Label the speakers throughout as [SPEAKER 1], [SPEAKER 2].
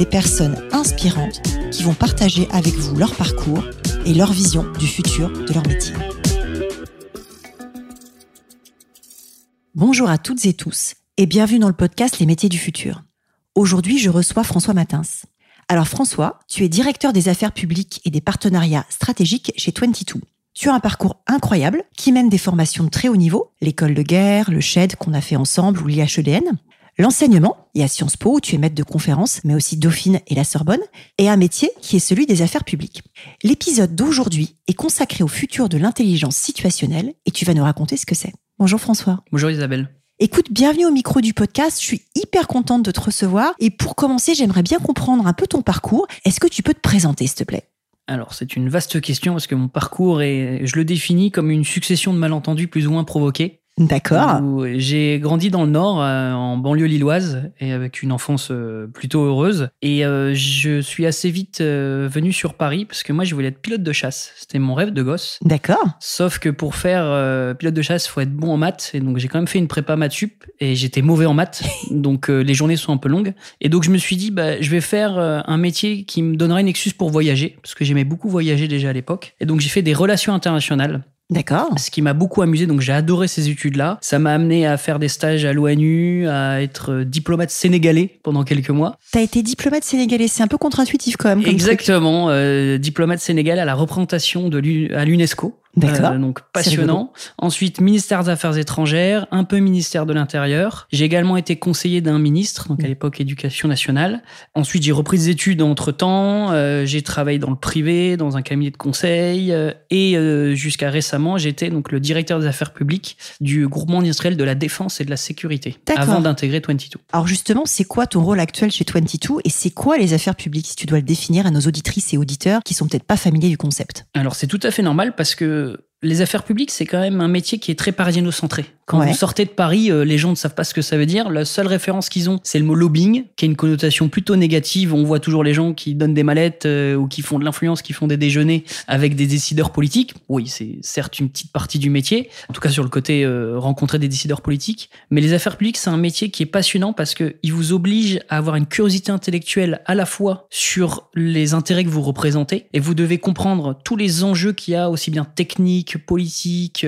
[SPEAKER 1] des personnes inspirantes qui vont partager avec vous leur parcours et leur vision du futur de leur métier. Bonjour à toutes et tous et bienvenue dans le podcast Les métiers du futur. Aujourd'hui, je reçois François Matins. Alors François, tu es directeur des affaires publiques et des partenariats stratégiques chez 22. Tu as un parcours incroyable qui mène des formations de très haut niveau, l'école de guerre, le SHED qu'on a fait ensemble ou l'IHEDN, l'enseignement, il y a Sciences Po où tu es maître de conférences, mais aussi Dauphine et la Sorbonne, et un métier qui est celui des affaires publiques. L'épisode d'aujourd'hui est consacré au futur de l'intelligence situationnelle et tu vas nous raconter ce que c'est. Bonjour François.
[SPEAKER 2] Bonjour Isabelle.
[SPEAKER 1] Écoute, bienvenue au micro du podcast. Je suis hyper contente de te recevoir. Et pour commencer, j'aimerais bien comprendre un peu ton parcours. Est-ce que tu peux te présenter, s'il te plaît?
[SPEAKER 2] Alors, c'est une vaste question parce que mon parcours est, je le définis comme une succession de malentendus plus ou moins provoqués.
[SPEAKER 1] D'accord.
[SPEAKER 2] J'ai grandi dans le Nord, euh, en banlieue lilloise, et avec une enfance euh, plutôt heureuse. Et euh, je suis assez vite venu sur Paris parce que moi, je voulais être pilote de chasse. C'était mon rêve de gosse.
[SPEAKER 1] D'accord.
[SPEAKER 2] Sauf que pour faire pilote de chasse, il faut être bon en maths. Et donc, j'ai quand même fait une prépa maths sup et j'étais mauvais en maths. donc, les journées sont un peu longues. Et donc, je me suis dit, bah, je vais faire un métier qui me donnera une excuse pour voyager parce que j'aimais beaucoup voyager déjà à l'époque. Et donc, j'ai fait des relations internationales.
[SPEAKER 1] D'accord.
[SPEAKER 2] Ce qui m'a beaucoup amusé, donc j'ai adoré ces études-là. Ça m'a amené à faire des stages à l'ONU, à être euh, diplomate sénégalais pendant quelques mois.
[SPEAKER 1] T'as été diplomate sénégalais, c'est un peu contre-intuitif quand même.
[SPEAKER 2] Exactement, euh, diplomate sénégalais à la représentation de à l'UNESCO.
[SPEAKER 1] D'accord.
[SPEAKER 2] Euh, donc passionnant. Ensuite, ministère des Affaires étrangères, un peu ministère de l'Intérieur. J'ai également été conseiller d'un ministre, donc à l'époque éducation nationale. Ensuite, j'ai repris des études entre temps. Euh, j'ai travaillé dans le privé, dans un cabinet de conseil, euh, et jusqu'à récemment, j'étais donc le directeur des affaires publiques du groupement industriel de la défense et de la sécurité, avant d'intégrer 22.
[SPEAKER 1] Alors justement, c'est quoi ton rôle actuel chez 22 et c'est quoi les affaires publiques si tu dois le définir à nos auditrices et auditeurs qui sont peut-être pas familiers du concept?
[SPEAKER 2] Alors c'est tout à fait normal parce que les affaires publiques, c'est quand même un métier qui est très parisiano-centré. Quand vous sortez de Paris, euh, les gens ne savent pas ce que ça veut dire. La seule référence qu'ils ont, c'est le mot lobbying, qui a une connotation plutôt négative. On voit toujours les gens qui donnent des mallettes euh, ou qui font de l'influence, qui font des déjeuners avec des décideurs politiques. Oui, c'est certes une petite partie du métier, en tout cas sur le côté euh, rencontrer des décideurs politiques. Mais les affaires publiques, c'est un métier qui est passionnant parce qu'il vous oblige à avoir une curiosité intellectuelle à la fois sur les intérêts que vous représentez et vous devez comprendre tous les enjeux qu'il y a aussi bien techniques, politiques,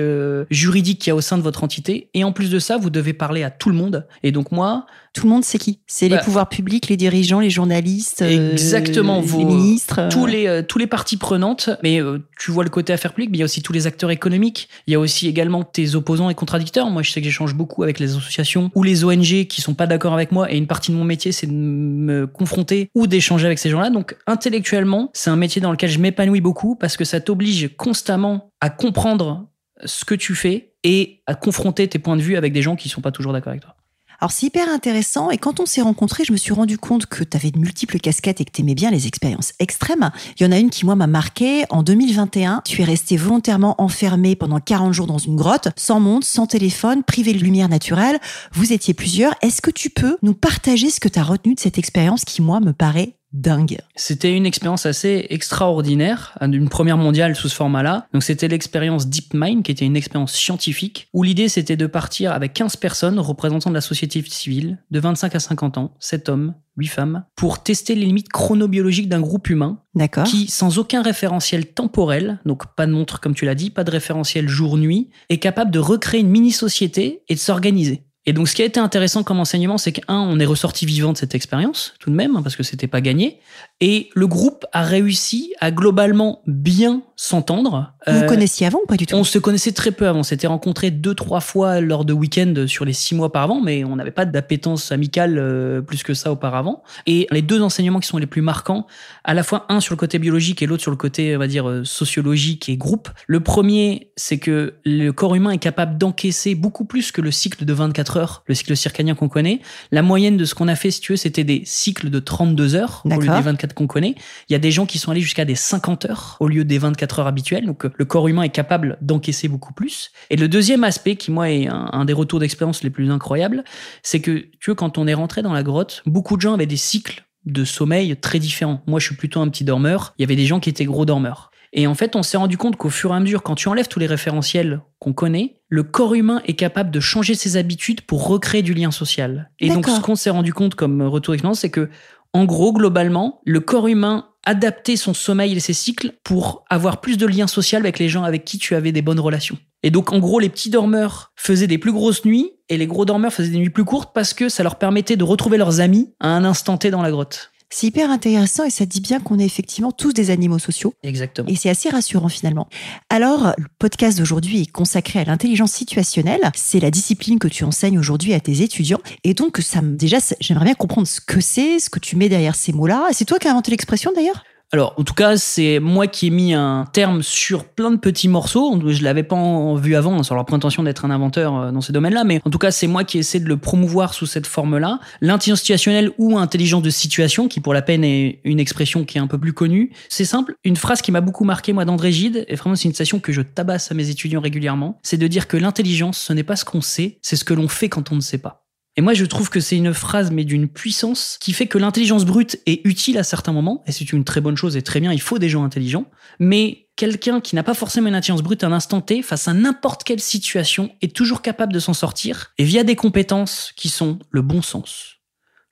[SPEAKER 2] juridiques qu'il y a au sein de votre entité et en plus de ça, vous devez parler à tout le monde. Et donc moi,
[SPEAKER 1] tout le monde, c'est qui C'est les bah, pouvoirs publics, les dirigeants, les journalistes,
[SPEAKER 2] euh, exactement,
[SPEAKER 1] vos, les ministres, euh.
[SPEAKER 2] tous les euh, tous les parties prenantes. Mais tu vois le côté affaires publiques, mais il y a aussi tous les acteurs économiques. Il y a aussi également tes opposants et contradicteurs. Moi, je sais que j'échange beaucoup avec les associations ou les ONG qui sont pas d'accord avec moi. Et une partie de mon métier, c'est de me confronter ou d'échanger avec ces gens-là. Donc intellectuellement, c'est un métier dans lequel je m'épanouis beaucoup parce que ça t'oblige constamment à comprendre ce que tu fais et à confronter tes points de vue avec des gens qui sont pas toujours d'accord avec toi.
[SPEAKER 1] Alors c'est hyper intéressant et quand on s'est rencontrés, je me suis rendu compte que tu avais de multiples casquettes et que tu aimais bien les expériences extrêmes. Il y en a une qui moi m'a marqué. En 2021, tu es resté volontairement enfermé pendant 40 jours dans une grotte, sans monde, sans téléphone, privé de lumière naturelle. Vous étiez plusieurs. Est-ce que tu peux nous partager ce que tu as retenu de cette expérience qui moi me paraît dingue.
[SPEAKER 2] C'était une expérience assez extraordinaire, d'une première mondiale sous ce format-là. Donc c'était l'expérience DeepMind, qui était une expérience scientifique, où l'idée c'était de partir avec 15 personnes représentant de la société civile, de 25 à 50 ans, 7 hommes, 8 femmes, pour tester les limites chronobiologiques d'un groupe humain. Qui, sans aucun référentiel temporel, donc pas de montre comme tu l'as dit, pas de référentiel jour-nuit, est capable de recréer une mini-société et de s'organiser. Et donc, ce qui a été intéressant comme enseignement, c'est qu'un, on est ressorti vivant de cette expérience, tout de même, hein, parce que c'était pas gagné. Et le groupe a réussi à globalement bien s'entendre.
[SPEAKER 1] Vous euh, connaissiez avant ou pas du tout?
[SPEAKER 2] On se connaissait très peu avant. On s'était rencontrés deux, trois fois lors de week-ends sur les six mois auparavant, mais on n'avait pas d'appétence amicale euh, plus que ça auparavant. Et les deux enseignements qui sont les plus marquants, à la fois un sur le côté biologique et l'autre sur le côté, on va dire, euh, sociologique et groupe. Le premier, c'est que le corps humain est capable d'encaisser beaucoup plus que le cycle de 24 heures, le cycle circadien qu'on connaît. La moyenne de ce qu'on a fait, si tu veux, c'était des cycles de 32 heures au lieu des 24 qu'on connaît. Il y a des gens qui sont allés jusqu'à des 50 heures au lieu des 24 heures habituelles. Donc le corps humain est capable d'encaisser beaucoup plus. Et le deuxième aspect qui moi est un, des retours d'expérience les plus incroyables, c'est que tu vois quand on est rentré dans la grotte, beaucoup de gens avaient des cycles de sommeil très différents. Moi, je suis plutôt un petit dormeur. Il y avait des gens qui étaient gros dormeurs. Et en fait, on s'est rendu compte qu'au fur et à mesure, quand tu enlèves tous les référentiels qu'on connaît, le corps humain est capable de changer ses habitudes pour recréer du lien social. Et donc, ce qu'on s'est rendu compte comme retour d'expérience, c'est que, en gros, globalement, le corps humain adaptait son sommeil et ses cycles pour avoir plus de liens sociaux avec les gens avec qui tu avais des bonnes relations. Et donc, en gros, les petits dormeurs faisaient des plus grosses nuits et les gros dormeurs faisaient des nuits plus courtes parce que ça leur permettait de retrouver leurs amis à un instant T dans la grotte.
[SPEAKER 1] C'est hyper intéressant et ça dit bien qu'on est effectivement tous des animaux sociaux.
[SPEAKER 2] Exactement.
[SPEAKER 1] Et c'est assez rassurant finalement. Alors, le podcast d'aujourd'hui est consacré à l'intelligence situationnelle. C'est la discipline que tu enseignes aujourd'hui à tes étudiants. Et donc, ça, déjà, j'aimerais bien comprendre ce que c'est, ce que tu mets derrière ces mots-là. C'est toi qui as inventé l'expression d'ailleurs?
[SPEAKER 2] Alors, en tout cas, c'est moi qui ai mis un terme sur plein de petits morceaux. Je l'avais pas vu avant, hein, sur leur prétention d'être un inventeur euh, dans ces domaines-là, mais en tout cas, c'est moi qui essaie de le promouvoir sous cette forme-là. L'intelligence situationnelle ou intelligence de situation, qui pour la peine est une expression qui est un peu plus connue. C'est simple. Une phrase qui m'a beaucoup marqué, moi, d'André Gide, et vraiment c'est une citation que je tabasse à mes étudiants régulièrement, c'est de dire que l'intelligence, ce n'est pas ce qu'on sait, c'est ce que l'on fait quand on ne sait pas. Et moi, je trouve que c'est une phrase, mais d'une puissance, qui fait que l'intelligence brute est utile à certains moments, et c'est une très bonne chose et très bien, il faut des gens intelligents, mais quelqu'un qui n'a pas forcément une intelligence brute à un instant T, face à n'importe quelle situation, est toujours capable de s'en sortir, et via des compétences qui sont le bon sens,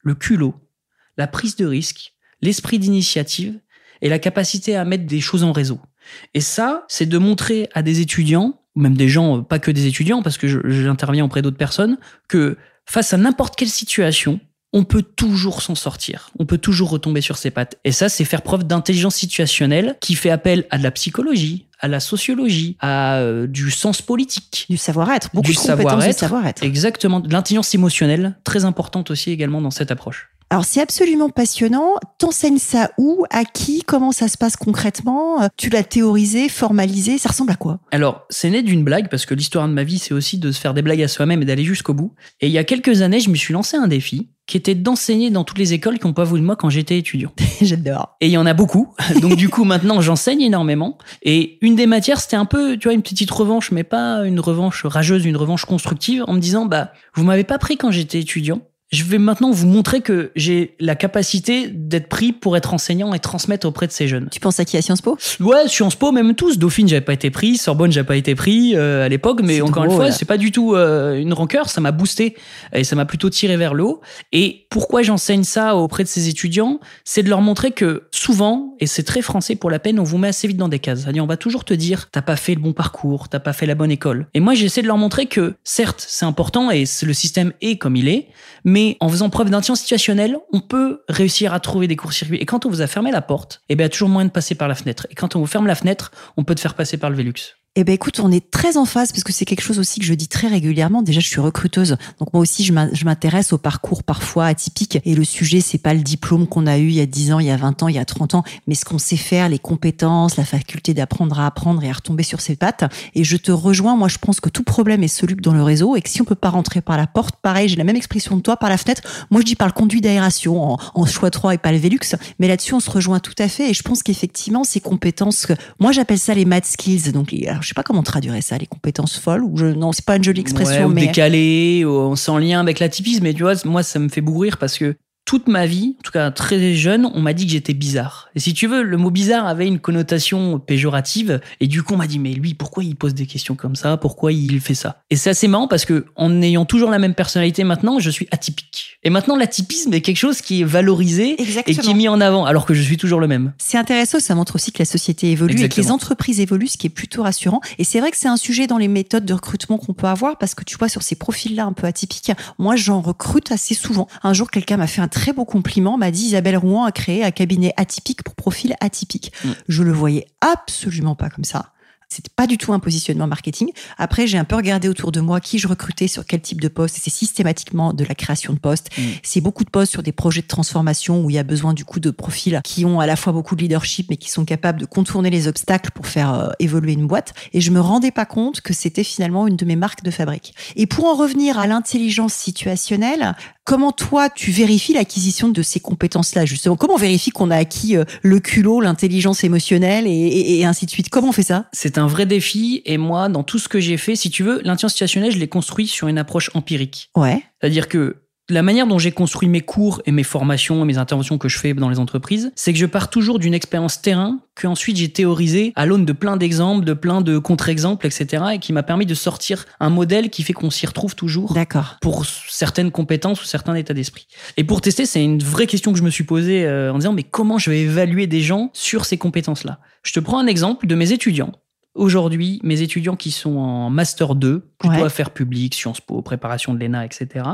[SPEAKER 2] le culot, la prise de risque, l'esprit d'initiative, et la capacité à mettre des choses en réseau. Et ça, c'est de montrer à des étudiants, ou même des gens, pas que des étudiants, parce que j'interviens auprès d'autres personnes, que face à n'importe quelle situation, on peut toujours s'en sortir. On peut toujours retomber sur ses pattes. Et ça, c'est faire preuve d'intelligence situationnelle qui fait appel à de la psychologie, à la sociologie, à euh, du sens politique.
[SPEAKER 1] Du savoir-être. Beaucoup du de savoir-être. Savoir-être.
[SPEAKER 2] Exactement. De l'intelligence émotionnelle, très importante aussi également dans cette approche.
[SPEAKER 1] Alors c'est absolument passionnant. T'enseignes ça où? À qui? Comment ça se passe concrètement? Tu l'as théorisé, formalisé Ça ressemble à quoi?
[SPEAKER 2] Alors c'est né d'une blague parce que l'histoire de ma vie c'est aussi de se faire des blagues à soi-même et d'aller jusqu'au bout. Et il y a quelques années je me suis lancé un défi qui était d'enseigner dans toutes les écoles qui n'ont pas voulu de moi quand j'étais étudiant.
[SPEAKER 1] J'adore.
[SPEAKER 2] Et il y en a beaucoup. Donc du coup maintenant j'enseigne énormément. Et une des matières c'était un peu tu vois une petite revanche mais pas une revanche rageuse, une revanche constructive en me disant bah vous m'avez pas pris quand j'étais étudiant je vais maintenant vous montrer que j'ai la capacité d'être pris pour être enseignant et transmettre auprès de ces jeunes.
[SPEAKER 1] Tu penses à qui à Sciences Po?
[SPEAKER 2] Ouais, Sciences Po, même tous. Dauphine, j'avais pas été pris. Sorbonne, j'avais pas été pris euh, à l'époque. Mais encore une fois, c'est pas du tout euh, une rancœur. Ça m'a boosté et ça m'a plutôt tiré vers le haut. Et pourquoi j'enseigne ça auprès de ces étudiants? C'est de leur montrer que souvent, et c'est très français pour la peine, on vous met assez vite dans des cases. C'est-à-dire, on va toujours te dire, t'as pas fait le bon parcours, t'as pas fait la bonne école. Et moi, j'essaie de leur montrer que, certes, c'est important et le système est comme il est, mais en faisant preuve d'intelligence situationnelle, on peut réussir à trouver des courts-circuits. Et quand on vous a fermé la porte, eh bien, il y a toujours moyen de passer par la fenêtre. Et quand on vous ferme la fenêtre, on peut te faire passer par le Velux.
[SPEAKER 1] Eh ben écoute, on est très en phase parce que c'est quelque chose aussi que je dis très régulièrement. Déjà, je suis recruteuse, donc moi aussi, je m'intéresse au parcours parfois atypique. Et le sujet, c'est pas le diplôme qu'on a eu il y a 10 ans, il y a 20 ans, il y a 30 ans, mais ce qu'on sait faire, les compétences, la faculté d'apprendre à apprendre et à retomber sur ses pattes. Et je te rejoins. Moi, je pense que tout problème est soluble dans le réseau et que si on peut pas rentrer par la porte, pareil, j'ai la même expression de toi, par la fenêtre. Moi, je dis par le conduit d'aération en, choix 3 et pas le Velux. Mais là-dessus, on se rejoint tout à fait. Et je pense qu'effectivement, ces compétences, moi, j'appelle ça les mad skills. Donc, je sais pas comment traduire ça, les compétences folles ou je non, c'est pas une jolie expression
[SPEAKER 2] ouais,
[SPEAKER 1] mais
[SPEAKER 2] décalé, ou sans lien avec l'atypisme, mais tu vois, moi ça me fait bourrir parce que toute ma vie, en tout cas très jeune, on m'a dit que j'étais bizarre. Et si tu veux, le mot bizarre avait une connotation péjorative. Et du coup, on m'a dit, mais lui, pourquoi il pose des questions comme ça? Pourquoi il fait ça? Et c'est assez marrant parce que en ayant toujours la même personnalité maintenant, je suis atypique. Et maintenant, l'atypisme est quelque chose qui est valorisé et qui est mis en avant, alors que je suis toujours le même.
[SPEAKER 1] C'est intéressant, ça montre aussi que la société évolue et que les entreprises évoluent, ce qui est plutôt rassurant. Et c'est vrai que c'est un sujet dans les méthodes de recrutement qu'on peut avoir parce que tu vois, sur ces profils-là un peu atypiques, moi, j'en recrute assez souvent. Un jour, quelqu'un m'a fait un très beau compliment, m'a dit Isabelle Rouen a créé un cabinet atypique pour profil atypique. Mm. Je le voyais absolument pas comme ça C'est pas du tout un positionnement marketing. Après, j'ai un peu regardé autour de moi qui je recrutais sur quel type de poste. C'est systématiquement de la création de postes. Mm. C'est beaucoup de postes sur des projets de transformation où il y a besoin du coup de profils qui ont à la fois beaucoup de leadership mais qui sont capables de contourner les obstacles pour faire euh, évoluer une boîte. Et je me rendais pas compte que c'était finalement une de mes marques de fabrique. Et pour en revenir à l'intelligence situationnelle, Comment toi, tu vérifies l'acquisition de ces compétences-là, justement? Comment on vérifie qu'on a acquis euh, le culot, l'intelligence émotionnelle et, ainsi de suite? Comment on fait ça?
[SPEAKER 2] C'est un vrai défi. Et moi, dans tout ce que j'ai fait, si tu veux, l'intelligence situationnelle, je l'ai construit sur une approche empirique.
[SPEAKER 1] Ouais.
[SPEAKER 2] C'est-à-dire que la manière dont j'ai construit mes cours et mes formations et mes interventions que je fais dans les entreprises, c'est que je pars toujours d'une expérience terrain que ensuite j'ai théorisé à l'aune de plein d'exemples, de plein de contre-exemples, etc. et qui m'a permis de sortir un modèle qui fait qu'on s'y retrouve toujours.
[SPEAKER 1] D'accord.
[SPEAKER 2] Pour certaines compétences ou certains états d'esprit. Et pour tester, c'est une vraie question que je me suis posée euh, en disant mais comment je vais évaluer des gens sur ces compétences-là? Je te prends un exemple de mes étudiants. Aujourd'hui, mes étudiants qui sont en master 2, plutôt affaires publiques, Sciences Po, préparation de l'ENA, etc.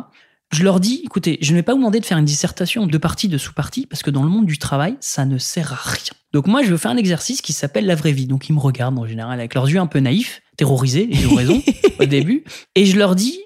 [SPEAKER 2] Je leur dis, écoutez, je ne vais pas vous demander de faire une dissertation de partie, de sous-partie, parce que dans le monde du travail, ça ne sert à rien. Donc moi, je vais faire un exercice qui s'appelle la vraie vie. Donc ils me regardent en général avec leurs yeux un peu naïfs, terrorisés, ils ont raison au début. Et je leur dis,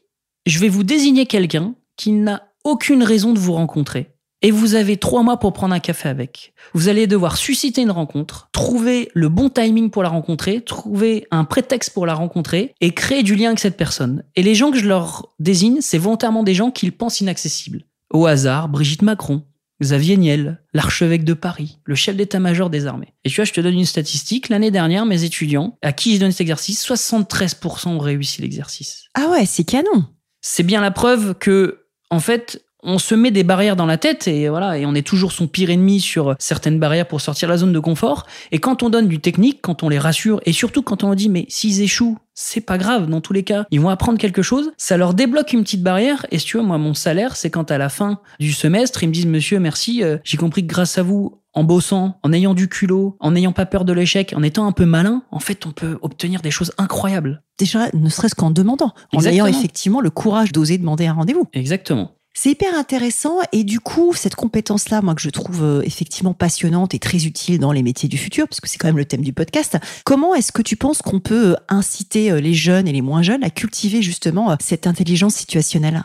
[SPEAKER 2] je vais vous désigner quelqu'un qui n'a aucune raison de vous rencontrer et vous avez trois mois pour prendre un café avec. Vous allez devoir susciter une rencontre, trouver le bon timing pour la rencontrer, trouver un prétexte pour la rencontrer et créer du lien avec cette personne. Et les gens que je leur désigne, c'est volontairement des gens qu'ils pensent inaccessibles. Au hasard, Brigitte Macron, Xavier Niel, l'archevêque de Paris, le chef d'état-major des armées. Et tu vois, je te donne une statistique. L'année dernière, mes étudiants, à qui j'ai donné cet exercice, 73% ont réussi l'exercice.
[SPEAKER 1] Ah ouais, c'est canon.
[SPEAKER 2] C'est bien la preuve que, en fait, on se met des barrières dans la tête et voilà, et on est toujours son pire ennemi sur certaines barrières pour sortir de la zone de confort. Et quand on donne du technique, quand on les rassure, et surtout quand on leur dit mais s'ils échouent, c'est pas grave, dans tous les cas, ils vont apprendre quelque chose, ça leur débloque une petite barrière. Et si tu vois, moi, mon salaire, c'est quand à la fin du semestre, ils me disent monsieur, merci, euh, j'ai compris que grâce à vous, en bossant, en ayant du culot, en n'ayant pas peur de l'échec, en étant un peu malin, en fait, on peut obtenir des choses incroyables.
[SPEAKER 1] Déjà, ne serait-ce qu'en demandant, en ayant effectivement le courage d'oser demander un rendez-vous.
[SPEAKER 2] Exactement.
[SPEAKER 1] C'est hyper intéressant et du coup, cette compétence-là, moi que je trouve euh, effectivement passionnante et très utile dans les métiers du futur, parce que c'est quand même le thème du podcast, comment est-ce que tu penses qu'on peut euh, inciter euh, les jeunes et les moins jeunes à cultiver justement cette intelligence situationnelle?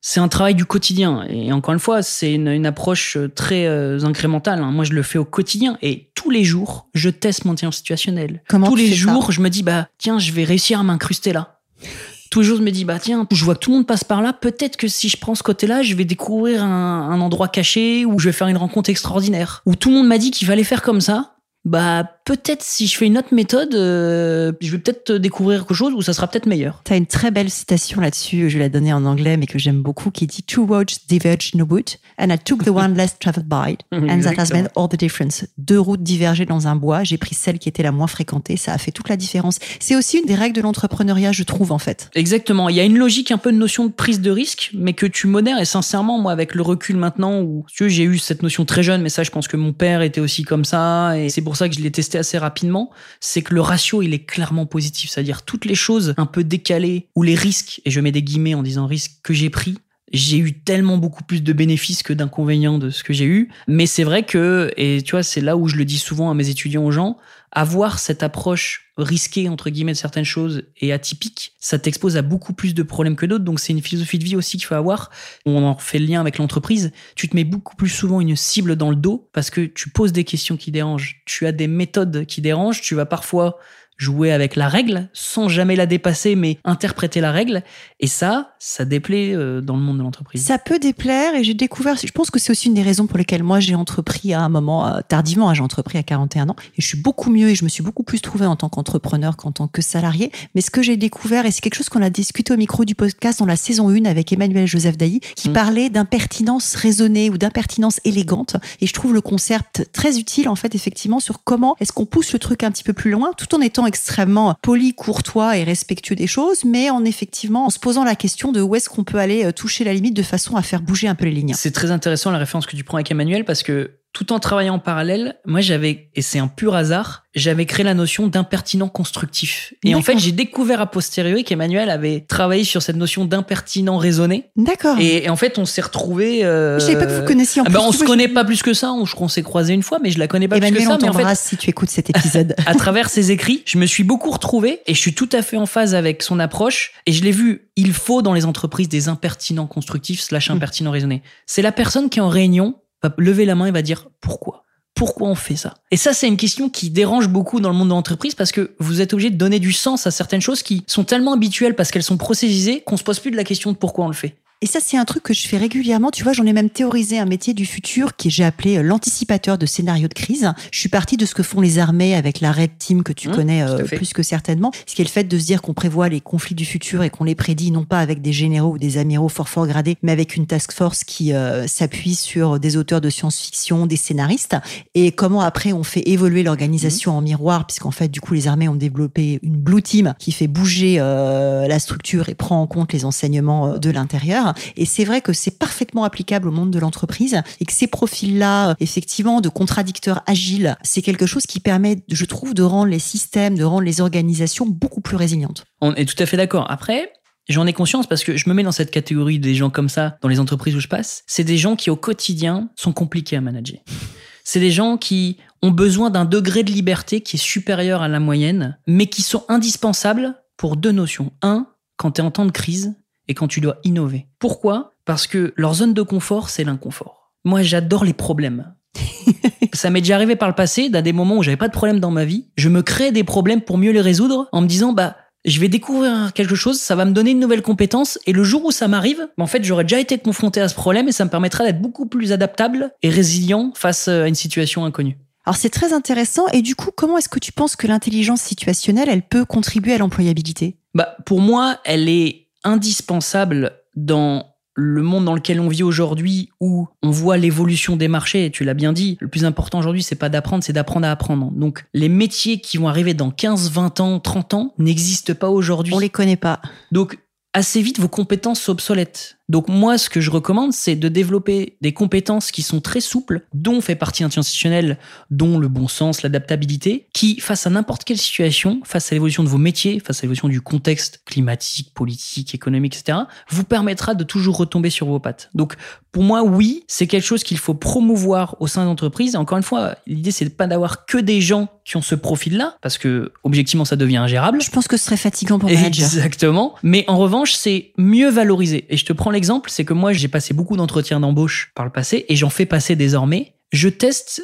[SPEAKER 2] C'est un travail du quotidien. Et encore une fois, c'est une, approche très incrémentale. Hein. Moi, je le fais au quotidien. Et tous les jours, je teste mon intelligence situationnelle.
[SPEAKER 1] Comment
[SPEAKER 2] tous les jours, je me dis, bah, tiens, je vais réussir à m'incruster là tous les jours, je me dis, bah tiens, je vois que tout le monde passe par là. Peut-être que si je prends ce côté-là, je vais découvrir un, un, endroit caché où je vais faire une rencontre extraordinaire. Où tout le monde m'a dit qu'il fallait faire comme ça bah peut-être si je fais une autre méthode, euh, je vais peut-être découvrir quelque chose où ça sera peut-être meilleur.
[SPEAKER 1] Tu as une très belle citation là-dessus, je vais la donner en anglais, mais que j'aime beaucoup, qui dit Two roads diverged in a wood, and I took the one less traveled by, and that has made all the difference. Deux routes divergeaient dans un bois, j'ai pris celle qui était la moins fréquentée, ça a fait toute la différence. C'est aussi une des règles de l'entrepreneuriat, je trouve, en fait.
[SPEAKER 2] Exactement. Il y a une logique, un peu de notion de prise de risque, mais que tu modères, et sincèrement, moi, avec le recul maintenant, où j'ai eu cette notion très jeune, mais ça, je pense que mon père était aussi comme ça, et c'est pour ça que je l'ai testé assez rapidement, c'est que le ratio, il est clairement positif. C'est-à-dire toutes les choses un peu décalées ou les risques, et je mets des guillemets en disant risques que j'ai pris, j'ai eu tellement beaucoup plus de bénéfices que d'inconvénients de ce que j'ai eu. Mais c'est vrai que, et tu vois, c'est là où je le dis souvent à mes étudiants, aux gens, avoir cette approche risquée entre guillemets de certaines choses et atypique, ça t'expose à beaucoup plus de problèmes que d'autres. Donc c'est une philosophie de vie aussi qu'il faut avoir. On en fait le lien avec l'entreprise. Tu te mets beaucoup plus souvent une cible dans le dos parce que tu poses des questions qui dérangent. Tu as des méthodes qui dérangent. Tu vas parfois jouer avec la règle sans jamais la dépasser, mais interpréter la règle. Et ça, ça déplaît euh, dans le monde de l'entreprise.
[SPEAKER 1] Ça peut déplaire et j'ai découvert, je pense que c'est aussi une des raisons pour lesquelles moi j'ai entrepris à un moment, euh, tardivement, hein, j'ai entrepris à 41 ans et je suis beaucoup mieux et je me suis beaucoup plus trouvé en tant qu'entrepreneur qu'en tant que salarié. Mais ce que j'ai découvert, et c'est quelque chose qu'on a discuté au micro du podcast dans la saison 1 avec Emmanuel Joseph Dailly, qui mmh. parlait d'impertinence raisonnée ou d'impertinence élégante. Et je trouve le concept très utile, en fait, effectivement, sur comment est-ce qu'on pousse le truc un petit peu plus loin tout en étant extrêmement poli, courtois et respectueux des choses, mais en effectivement en se posant la question de où est-ce qu'on peut aller euh, toucher la limite de façon à faire bouger un peu les lignes.
[SPEAKER 2] C'est très intéressant la référence que tu prends avec Emmanuel parce que tout en travaillant en parallèle, moi j'avais, et c'est un pur hasard, j'avais créé la notion d'impertinent constructif. Et en fait, j'ai découvert a posteriori qu'Emmanuel avait travaillé sur cette notion d'impertinent raisonné.
[SPEAKER 1] D'accord.
[SPEAKER 2] Et, en fait, on s'est retrouvés. Euh...
[SPEAKER 1] Je savais pas que vous connaissiez en
[SPEAKER 2] ah
[SPEAKER 1] plus.
[SPEAKER 2] Ben, on se connaît pas plus que ça. On, je crois qu'on s'est croisé une fois, mais je la connais pas
[SPEAKER 1] Emmanuel,
[SPEAKER 2] plus que ça.
[SPEAKER 1] on
[SPEAKER 2] mais en fait,
[SPEAKER 1] si tu écoutes cet épisode.
[SPEAKER 2] à travers ses écrits, je me suis beaucoup retrouvé et je suis tout à fait en phase avec son approche. Et je l'ai vu, il faut dans les entreprises des impertinents constructifs slash impertinents raisonnés. C'est la personne qui est en réunion va lever la main et va dire pourquoi pourquoi on fait ça? Et ça, c'est une question qui dérange beaucoup dans le monde de l'entreprise parce que vous êtes obligé de donner du sens à certaines choses qui sont tellement habituelles parce qu'elles sont processisées qu'on se pose plus de la question de pourquoi on le fait.
[SPEAKER 1] Et ça, c'est un truc que je fais régulièrement. Tu vois, j'en ai même théorisé un métier du futur qui j'ai appelé euh, l'anticipateur de scénarios de crise. Je suis partie de ce que font les armées avec la Red Team que tu mmh, connais euh, plus que certainement. Ce qui est le fait de se dire qu'on prévoit les conflits du futur et qu'on les prédit non pas avec des généraux ou des amiraux fort fort gradés, mais avec une task force qui euh, s'appuie sur des auteurs de science-fiction, des scénaristes. Et comment après on fait évoluer l'organisation en miroir, puisqu'en fait, du coup, les armées ont développé une Blue Team qui fait bouger la structure et prend en compte les enseignements de l'intérieur. Et c'est vrai que c'est parfaitement applicable au monde de l'entreprise et que ces profils-là, effectivement, de contradicteurs agiles, c'est quelque chose qui permet, je trouve, de rendre les systèmes, de rendre les organisations beaucoup plus résilientes.
[SPEAKER 2] On est tout à fait d'accord. Après, J'en ai conscience parce que je me mets dans cette catégorie des gens comme ça dans les entreprises où je passe. C'est des gens qui au quotidien sont compliqués à manager. C'est des gens qui ont besoin d'un degré de liberté qui est supérieur à la moyenne, mais qui sont indispensables pour deux notions. Un, quand tu es en temps de crise, et quand tu dois innover. Pourquoi? Parce que leur zone de confort, c'est l'inconfort. Moi, j'adore les problèmes. ça m'est déjà arrivé par le passé, dans des moments où j'avais pas de problème dans ma vie, je me crée des problèmes pour mieux les résoudre en me disant bah je vais découvrir quelque chose, ça va me donner une nouvelle compétence et le jour où ça m'arrive, en fait, j'aurais déjà été confronté à ce problème et ça me permettra d'être beaucoup plus adaptable et résilient face à une situation inconnue.
[SPEAKER 1] Alors c'est très intéressant et du coup, comment est-ce que tu penses que l'intelligence situationnelle, elle peut contribuer à l'employabilité?
[SPEAKER 2] Bah pour moi, elle est indispensable dans le monde dans lequel on vit aujourd'hui où on voit l'évolution des marchés, et tu l'as bien dit, le plus important aujourd'hui, c'est pas d'apprendre, c'est d'apprendre à apprendre. Donc, les métiers qui vont arriver dans 15, 20 ans, 30 ans n'existent pas aujourd'hui.
[SPEAKER 1] On les connaît pas.
[SPEAKER 2] Donc, assez vite, vos compétences sont obsolètes. Donc moi, ce que je recommande, c'est de développer des compétences qui sont très souples, dont fait partie institutionnelle, dont le bon sens, l'adaptabilité, qui, face à n'importe quelle situation, face à l'évolution de vos métiers, face à l'évolution du contexte climatique, politique, économique, etc., vous permettra de toujours retomber sur vos pattes. Donc pour moi, oui, c'est quelque chose qu'il faut promouvoir au sein d'entreprises. Encore une fois, l'idée, c'est pas d'avoir que des gens qui ont ce profil-là, parce que objectivement, ça devient ingérable.
[SPEAKER 1] Je pense que ce serait fatigant pour manager.
[SPEAKER 2] Exactement. Mais en revanche, c'est mieux valoriser. Et je te prends exemple, c'est que moi, j'ai passé beaucoup d'entretiens d'embauche par le passé et j'en fais passer désormais. Je teste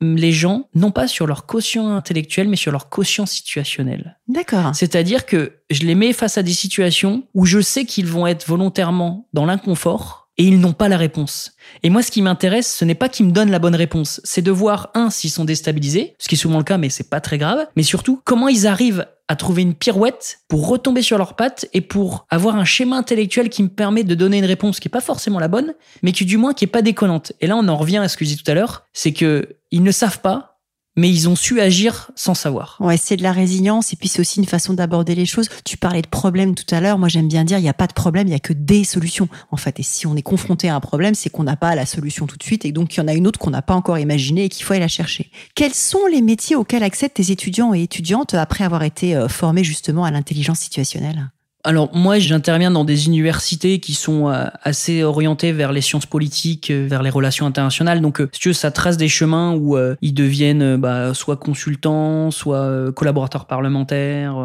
[SPEAKER 2] les gens, non pas sur leur quotient intellectuel, mais sur leur quotient situationnel.
[SPEAKER 1] D'accord.
[SPEAKER 2] C'est-à-dire que je les mets face à des situations où je sais qu'ils vont être volontairement dans l'inconfort et ils n'ont pas la réponse. Et moi, ce qui m'intéresse, ce n'est pas qu'ils me donnent la bonne réponse, c'est de voir, un, s'ils sont déstabilisés, ce qui est souvent le cas, mais c'est pas très grave, mais surtout, comment ils arrivent à trouver une pirouette pour retomber sur leurs pattes et pour avoir un schéma intellectuel qui me permet de donner une réponse qui est pas forcément la bonne, mais qui du moins qui est pas déconnante. Et là, on en revient à ce que je disais tout à l'heure, c'est que ils ne savent pas mais ils ont su agir sans savoir.
[SPEAKER 1] Ouais, c'est de la résilience et puis c'est aussi une façon d'aborder les choses. Tu parlais de problème tout à l'heure. Moi, j'aime bien dire, il n'y a pas de problème, il y a que des solutions. En fait, et si on est confronté à un problème, c'est qu'on n'a pas la solution tout de suite et donc il y en a une autre qu'on n'a pas encore imaginée et qu'il faut aller la chercher. Quels sont les métiers auxquels accèdent tes étudiants et étudiantes après avoir été euh, formés justement à l'intelligence situationnelle?
[SPEAKER 2] Alors moi, j'interviens dans des universités qui sont euh, assez orientées vers les sciences politiques, euh, vers les relations internationales. Donc, euh, si tu veux, ça trace des chemins où ils deviennent bah, soit consultants, soit collaborateurs parlementaires,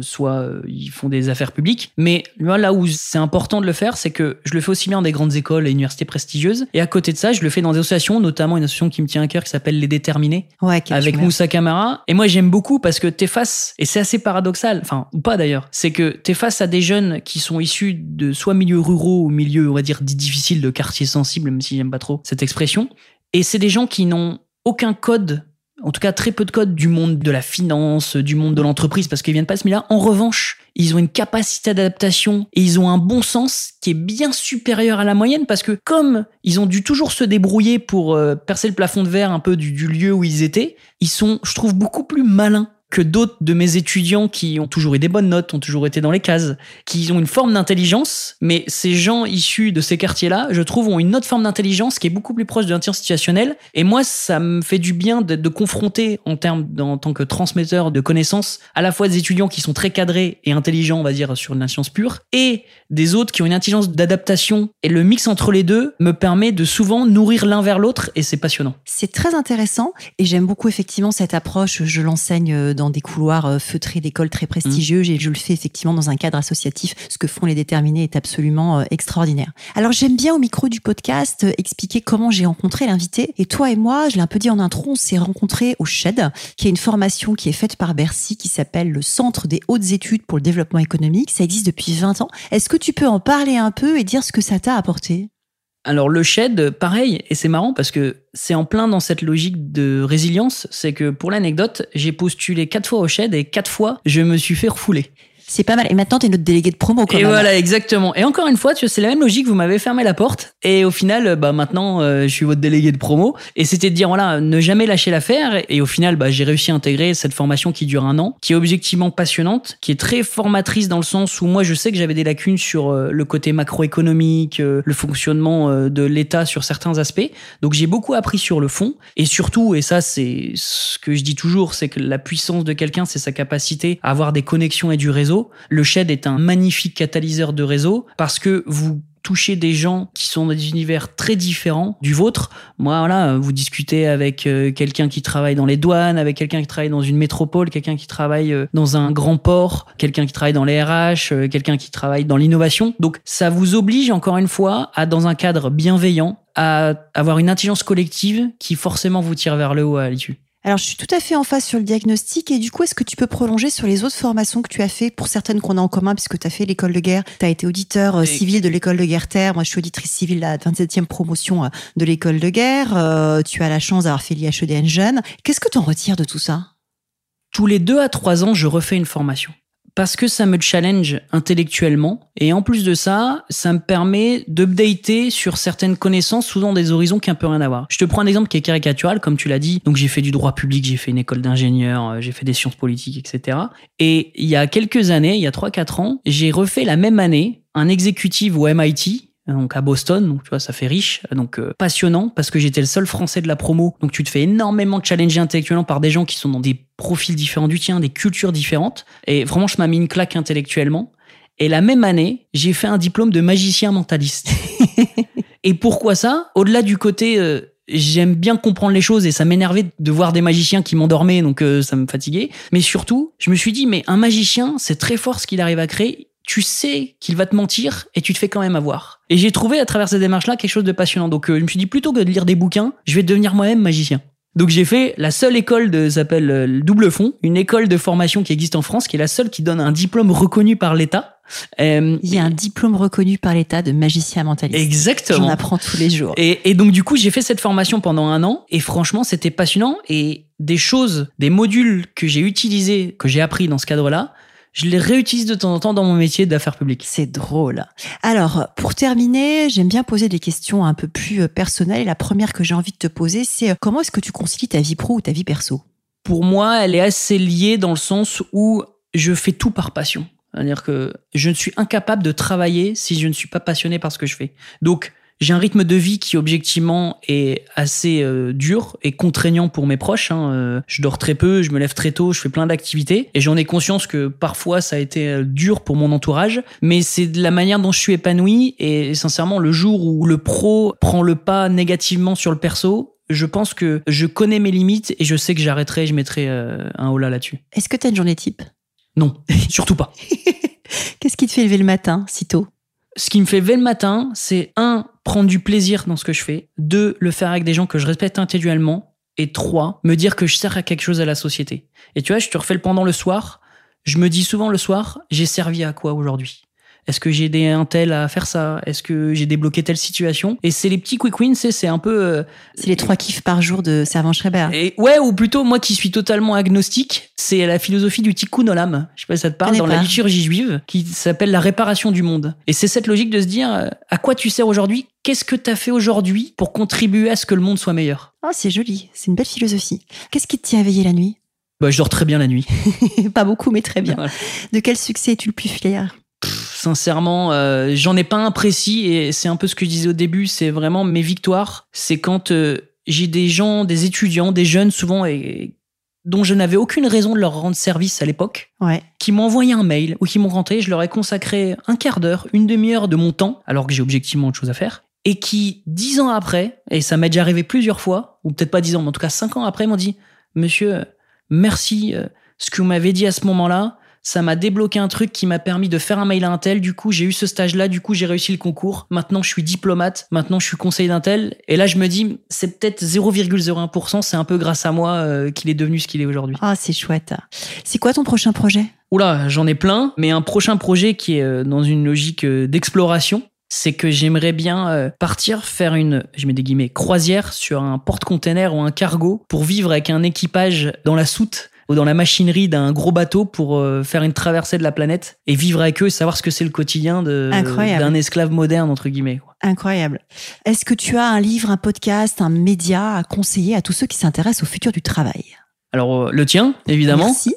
[SPEAKER 2] soit ils font des affaires publiques. Mais là où c'est important de le faire, c'est que je le fais aussi bien dans des grandes écoles et universités prestigieuses. Et à côté de ça, je le fais dans des associations, notamment une association qui me tient à cœur qui s'appelle Les Déterminés,
[SPEAKER 1] ouais,
[SPEAKER 2] avec Moussa Camara. Et moi, j'aime beaucoup parce que t'es face, et c'est assez paradoxal, enfin, ou pas d'ailleurs, c'est que t'es face face à des jeunes qui sont issus de soit milieux ruraux ou milieux, on va dire, difficiles de quartiers sensibles, même si j'aime pas trop cette expression. Et c'est des gens qui n'ont aucun code, en tout cas très peu de code du monde de la finance, du monde de l'entreprise, parce qu'ils viennent pas de ce milieu-là. En revanche, ils ont une capacité d'adaptation et ils ont un bon sens qui est bien supérieur à la moyenne parce que comme ils ont dû toujours se débrouiller pour euh, percer le plafond de verre un peu du lieu où ils étaient, ils sont, je trouve, beaucoup plus malins que d'autres de mes étudiants qui ont toujours eu des bonnes notes, ont toujours été dans les cases, qui ont une forme d'intelligence, mais ces gens issus de ces quartiers-là, je trouve, ont une autre forme d'intelligence qui est beaucoup plus proche de l'intelligence situationnelle. Et moi, ça me fait du bien de, de confronter en termes, en tant que transmetteur de connaissances, à la fois des étudiants qui sont très cadrés et intelligents, on va dire, sur une science pure, et des autres qui ont une intelligence d'adaptation. Et le mix entre les deux me permet de souvent nourrir l'un vers l'autre, et c'est passionnant.
[SPEAKER 1] C'est très intéressant, et j'aime beaucoup effectivement cette approche. Je l'enseigne euh, dans des couloirs euh, feutrés d'écoles très prestigieux, et je le fais effectivement dans un cadre associatif. Ce que font les déterminés est absolument euh, extraordinaire. Alors j'aime bien au micro du podcast expliquer comment j'ai rencontré l'invité. Et toi et moi, je l'ai un peu dit en intro, on s'est rencontrés au SHED, qui est une formation qui est faite par Bercy, qui s'appelle le Centre des hautes études pour le développement économique. Ça existe depuis 20 ans. Est-ce que tu peux en parler un peu et dire ce que ça t'a apporté
[SPEAKER 2] alors le shed, pareil, et c'est marrant parce que c'est en plein dans cette logique de résilience, c'est que pour l'anecdote, j'ai postulé quatre fois au shed et quatre fois je me suis fait refouler.
[SPEAKER 1] C'est pas mal. Et maintenant, t'es notre délégué de promo, quand
[SPEAKER 2] et
[SPEAKER 1] même.
[SPEAKER 2] voilà, exactement. Et encore une fois, tu c'est la même logique. Vous m'avez fermé la porte. Et au final, bah, maintenant, euh, je suis votre délégué de promo. Et c'était de dire, voilà, ne jamais lâcher l'affaire. Et au final, bah, j'ai réussi à intégrer cette formation qui dure un an, qui est objectivement passionnante, qui est très formatrice dans le sens où moi, je sais que j'avais des lacunes sur euh, le côté macroéconomique, euh, le fonctionnement de l'État sur certains aspects. Donc, j'ai beaucoup appris sur le fond. Et surtout, et ça, c'est ce que je dis toujours, c'est que la puissance de quelqu'un, c'est sa capacité à avoir des connexions et du réseau. Le SHED est un magnifique catalyseur de réseau parce que vous touchez des gens qui sont dans des univers très différents du vôtre. Moi, voilà, vous discutez avec euh, quelqu'un qui travaille dans les douanes, avec quelqu'un qui travaille dans une métropole, quelqu'un qui travaille euh, dans un grand port, quelqu'un qui travaille dans les RH, euh, quelqu'un qui travaille dans l'innovation. Donc, ça vous oblige encore une fois à, dans un cadre bienveillant, à avoir une intelligence collective qui forcément vous tire vers le haut à l'issue.
[SPEAKER 1] Alors, je suis tout à fait en face sur le diagnostic. Et du coup, est-ce que tu peux prolonger sur les autres formations que tu as fait pour certaines qu'on a en commun, puisque tu as fait l'école de guerre, tu as été auditeur euh, civil de l'école de guerre terre. Moi, je suis auditrice civile de la 27e promotion euh, de l'école de guerre. Euh, tu as la chance d'avoir fait l'IHEDN jeune. Qu'est-ce que tu en retires de tout ça?
[SPEAKER 2] Tous les deux à trois ans, je refais une formation parce que ça me challenge intellectuellement et en plus de ça, ça me permet d'updater sur certaines connaissances souvent des horizons qui un peu rien à. Je te prends un exemple qui est caricatural, comme tu l'as dit. Donc j'ai fait du droit public, j'ai fait une école d'ingénieur, euh, j'ai fait des sciences politiques, etc. Et il y a quelques années, il y a 3-4 ans, j'ai refait la même année un exécutif au MIT donc à Boston, donc tu vois, ça fait riche, donc euh, passionnant parce que j'étais le seul français de la promo. Donc tu te fais énormément challenger intellectuellement par des gens qui sont dans des profils différents du tien, des cultures différentes. Et vraiment, je m'as mis une claque intellectuellement. Et la même année, j'ai fait un diplôme de magicien mentaliste. et pourquoi ça? Au-delà du côté euh, j'aime bien comprendre les choses et ça m'énervait de voir des magiciens qui m'endormaient, donc euh, ça me fatiguait. Mais surtout, je me suis dit, mais un magicien, c'est très fort ce qu'il arrive à créer tu sais qu'il va te mentir et tu te fais quand même avoir. Et j'ai trouvé à travers cette démarche-là quelque chose de passionnant. Donc euh, je me suis dit plutôt que de lire des bouquins, je vais devenir moi-même magicien. Donc j'ai fait la seule école de s'appelle euh, Double Fond, une école de formation qui existe en France, qui est la seule qui donne un diplôme reconnu par l'État.
[SPEAKER 1] Euh, Il y a un diplôme reconnu par l'État de magicien mentaliste.
[SPEAKER 2] Exactement.
[SPEAKER 1] J'en apprends tous les jours.
[SPEAKER 2] Et, et donc du coup j'ai fait cette formation pendant un an et franchement c'était passionnant et des choses, des modules que j'ai utilisés, que j'ai appris dans ce cadre-là, je les réutilise de temps en temps dans mon métier d'affaires publiques.
[SPEAKER 1] C'est drôle. Alors, pour terminer, j'aime bien poser des questions un peu plus euh, personnelles. Et la première que j'ai envie de te poser, c'est euh, comment est-ce que tu concilies ta vie pro ou ta vie perso?
[SPEAKER 2] Pour moi, elle est assez liée dans le sens où je fais tout par passion. C'est-à-dire que je ne suis incapable de travailler si je ne suis pas passionné par ce que je fais. Donc, j'ai un rythme de vie qui objectivement est assez euh, dur et contraignant pour mes proches. Hein. Euh, je dors très peu, je me lève très tôt, je fais plein d'activités et j'en ai conscience que parfois ça a été euh, dur pour mon entourage, mais c'est de la manière dont je suis épanoui et sincèrement le jour où le pro prend le pas négativement sur le perso, je pense que je connais mes limites et je sais que j'arrêterai, je mettrai un haut là-dessus.
[SPEAKER 1] Est-ce que tu as une journée type?
[SPEAKER 2] Non, surtout pas.
[SPEAKER 1] Qu'est-ce qui te fait lever le matin si tôt?
[SPEAKER 2] Ce qui me fait lever le matin, c'est un, prendre du plaisir dans ce que je fais, deux, le faire avec des gens que je respecte intellectuellement, et trois, me dire que je sers à quelque chose à la société. Et tu vois, je te refais le pendant le soir, je me dis souvent le soir, j'ai servi à quoi aujourd'hui? Est-ce que j'ai aidé un tel à faire ça? Est-ce que j'ai débloqué telle situation? Et c'est les petits quick wins, c'est un peu. Euh,
[SPEAKER 1] c'est les trois kiffs par jour de Servant Schreiber.
[SPEAKER 2] Et ouais, ou plutôt moi qui suis totalement agnostique, c'est la philosophie du tikkun olam. Je sais pas si ça te parle dans la liturgie juive, qui s'appelle la réparation du monde. Et c'est cette logique de se dire euh, à quoi tu sers aujourd'hui? Qu'est-ce que tu as fait aujourd'hui pour contribuer à ce que le monde soit meilleur?
[SPEAKER 1] Oh, c'est joli, c'est une belle philosophie. Qu'est-ce qui te tient éveillé la nuit?
[SPEAKER 2] Bah, Je dors très bien la nuit.
[SPEAKER 1] Pas beaucoup, mais très bien. De quel succès es-tu le plus fier?
[SPEAKER 2] Sincèrement, euh, j'en ai pas un précis et c'est un peu ce que je disais au début, c'est vraiment mes victoires. C'est quand euh, j'ai des gens, des étudiants, des jeunes souvent et dont je n'avais aucune raison de leur rendre service à l'époque, qui m'ont envoyé un mail ou qui m'ont rentré, je leur ai consacré un quart d'heure, une demi-heure de mon temps, alors que j'ai objectivement autre chose à faire, et qui, dix ans après, et ça m'est déjà arrivé plusieurs fois, ou peut-être pas dix ans, mais en tout cas cinq ans après, m'ont dit, monsieur, merci, euh, ce que vous m'avez dit à ce moment-là, ça m'a débloqué un truc qui m'a permis de faire un mail à un tel. Du coup, j'ai eu ce stage-là. Du coup, j'ai réussi le concours. Maintenant, je suis diplomate. Maintenant, je suis conseiller d'un tel. Et là, je me dis, c'est peut-être 0,01%. C'est un peu grâce à moi euh, qu'il est devenu ce qu'il est aujourd'hui.
[SPEAKER 1] Ah, c'est chouette. C'est quoi ton prochain projet?
[SPEAKER 2] Oula, j'en ai plein. Mais un prochain projet qui est euh, dans une logique euh, d'exploration c'est que j'aimerais bien partir faire une, je mets des guillemets, croisière sur un porte-container ou un cargo pour vivre avec un équipage dans la soute ou dans la machinerie d'un gros bateau pour euh, faire une traversée de la planète et vivre avec eux et savoir ce que c'est le quotidien d'un esclave moderne, entre guillemets.
[SPEAKER 1] Incroyable. Est-ce que tu as un livre, un podcast, un média à conseiller à tous ceux qui s'intéressent au futur du travail?
[SPEAKER 2] Alors euh, le tien, évidemment.
[SPEAKER 1] Merci.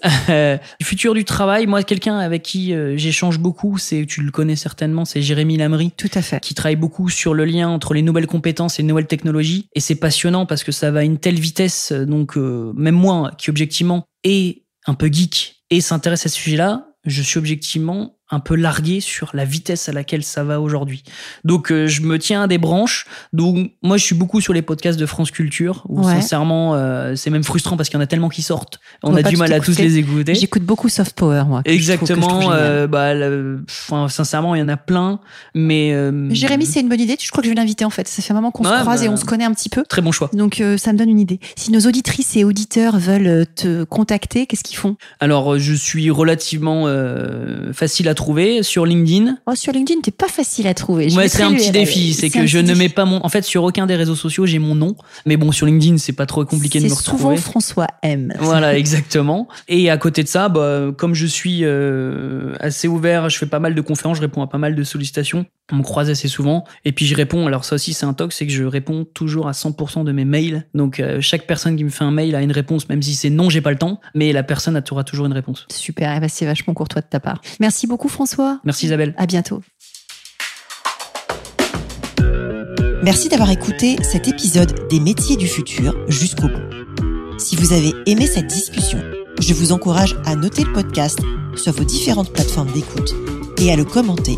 [SPEAKER 2] du futur du travail, moi quelqu'un avec qui euh, j'échange beaucoup, c'est tu le connais certainement, c'est Jérémy Lamry.
[SPEAKER 1] Tout à fait.
[SPEAKER 2] Qui travaille beaucoup sur le lien entre les nouvelles compétences et les nouvelles technologies et c'est passionnant parce que ça va à une telle vitesse donc même moi qui objectivement est un peu geek et s'intéresse à ce sujet-là, je suis objectivement un peu largué sur la vitesse à laquelle ça va aujourd'hui. Donc euh, je me tiens à des branches. Donc moi je suis beaucoup sur les podcasts de France Culture où sincèrement euh, c'est même frustrant parce qu'il y en a tellement qui sortent. On, a du mal à tous les écouter.
[SPEAKER 1] J'écoute beaucoup Soft Power moi.
[SPEAKER 2] Exactement. Euh, bah sincèrement il y en a plein. Mais
[SPEAKER 1] Jérémy c'est une bonne idée. Je crois que je vais l'inviter en fait. Ça fait un moment qu'on se croise et bah, on se connaît un petit peu.
[SPEAKER 2] Très bon choix.
[SPEAKER 1] Donc ça me donne une idée. Si nos auditrices et auditeurs veulent te contacter, qu'est-ce qu'ils font?
[SPEAKER 2] Alors je suis relativement facile à trouver sur LinkedIn.
[SPEAKER 1] Oh, sur LinkedIn, t'es pas facile à trouver.
[SPEAKER 2] ouais, c'est un petit défi. C'est que je ne mets pas mon. En fait, sur aucun des réseaux sociaux, j'ai mon nom. Mais bon, sur LinkedIn, c'est pas trop compliqué de me retrouver.
[SPEAKER 1] souvent François M.
[SPEAKER 2] Voilà, exactement. Et à côté de ça, bah, comme je suis euh, assez ouvert, je fais pas mal de conférences, je réponds à pas mal de sollicitations. On me croise assez souvent. Et puis, je réponds. Alors, ça aussi, c'est un toc, c'est que je réponds toujours à 100% de mes mails. Donc, euh, chaque personne qui me fait un mail a une réponse, même si c'est non, j'ai pas le temps. Mais la personne aura toujours une réponse.
[SPEAKER 1] Super. Eh ben, c'est vachement courtois de ta part. Merci beaucoup, François.
[SPEAKER 2] Merci Isabelle.
[SPEAKER 1] À bientôt. Merci d'avoir écouté cet épisode des métiers du futur jusqu'au bout. Si vous avez aimé cette discussion, je vous encourage à noter le podcast sur vos différentes plateformes d'écoute et à le commenter,